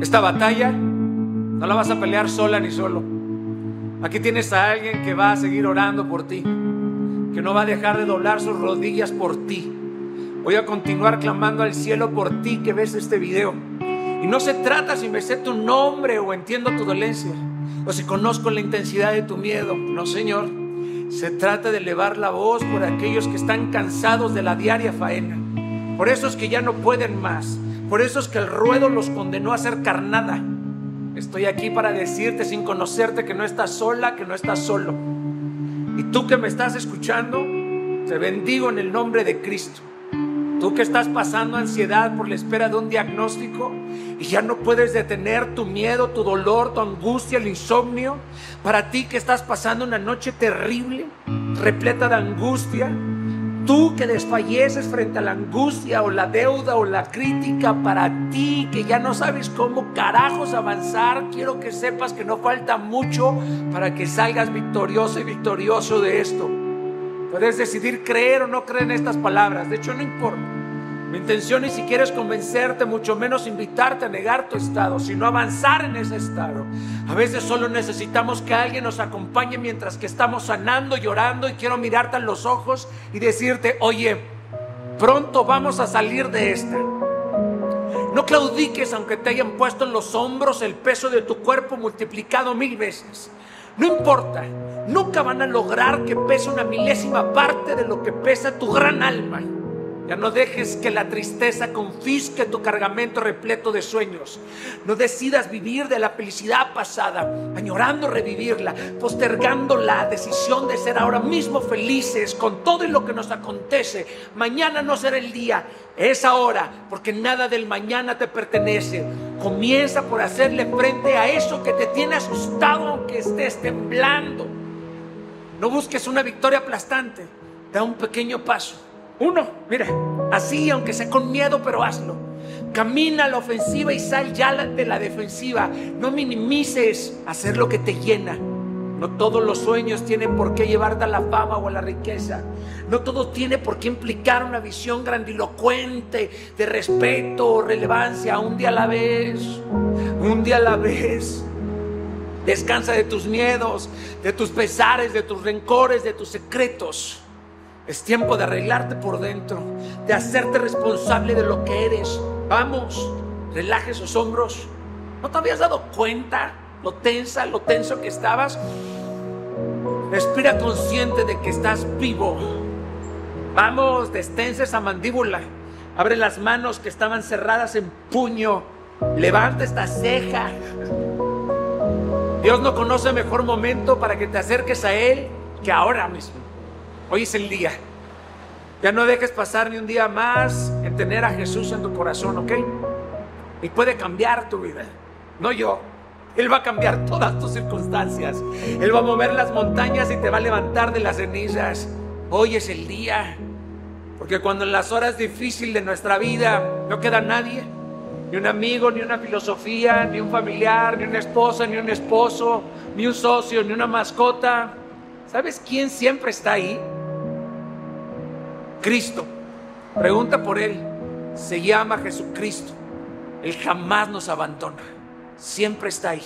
Esta batalla no la vas a pelear sola ni solo. Aquí tienes a alguien que va a seguir orando por ti, que no va a dejar de doblar sus rodillas por ti. Voy a continuar clamando al cielo por ti que ves este video. Y no se trata si me sé tu nombre o entiendo tu dolencia, o si conozco la intensidad de tu miedo. No, Señor. Se trata de elevar la voz por aquellos que están cansados de la diaria faena, por esos que ya no pueden más, por esos que el ruedo los condenó a ser carnada. Estoy aquí para decirte sin conocerte que no estás sola, que no estás solo. Y tú que me estás escuchando, te bendigo en el nombre de Cristo. Tú que estás pasando ansiedad por la espera de un diagnóstico y ya no puedes detener tu miedo, tu dolor, tu angustia, el insomnio. Para ti que estás pasando una noche terrible, repleta de angustia. Tú que desfalleces frente a la angustia o la deuda o la crítica, para ti que ya no sabes cómo carajos avanzar, quiero que sepas que no falta mucho para que salgas victorioso y victorioso de esto. Puedes decidir creer o no creer en estas palabras. De hecho, no importa. Mi intención ni siquiera es convencerte, mucho menos invitarte a negar tu estado, sino avanzar en ese estado. A veces solo necesitamos que alguien nos acompañe mientras que estamos sanando, llorando y quiero mirarte a los ojos y decirte, oye, pronto vamos a salir de esta. No claudiques aunque te hayan puesto en los hombros el peso de tu cuerpo multiplicado mil veces. No importa, nunca van a lograr que pese una milésima parte de lo que pesa tu gran alma. Ya no dejes que la tristeza confisque tu cargamento repleto de sueños. No decidas vivir de la felicidad pasada, añorando revivirla, postergando la decisión de ser ahora mismo felices con todo lo que nos acontece. Mañana no será el día, es ahora, porque nada del mañana te pertenece. Comienza por hacerle frente a eso que te tiene asustado aunque estés temblando. No busques una victoria aplastante, da un pequeño paso uno, mira, así aunque sea con miedo, pero hazlo. Camina a la ofensiva y sal ya de la defensiva. No minimices hacer lo que te llena. No todos los sueños tienen por qué llevarte a la fama o a la riqueza. No todo tiene por qué implicar una visión grandilocuente de respeto o relevancia. Un día a la vez, un día a la vez. Descansa de tus miedos, de tus pesares, de tus rencores, de tus secretos. Es tiempo de arreglarte por dentro, de hacerte responsable de lo que eres. Vamos, relaje esos hombros. ¿No te habías dado cuenta lo tensa, lo tenso que estabas? Respira consciente de que estás vivo. Vamos, destensa esa mandíbula. Abre las manos que estaban cerradas en puño. Levanta esta ceja. Dios no conoce mejor momento para que te acerques a Él que ahora mismo. Hoy es el día. Ya no dejes pasar ni un día más en tener a Jesús en tu corazón, ¿ok? Y puede cambiar tu vida. No yo. Él va a cambiar todas tus circunstancias. Él va a mover las montañas y te va a levantar de las cenizas. Hoy es el día. Porque cuando en las horas difíciles de nuestra vida no queda nadie, ni un amigo, ni una filosofía, ni un familiar, ni una esposa, ni un esposo, ni un socio, ni una mascota, ¿sabes quién siempre está ahí? Cristo. Pregunta por Él. Se llama Jesucristo. Él jamás nos abandona. Siempre está ahí.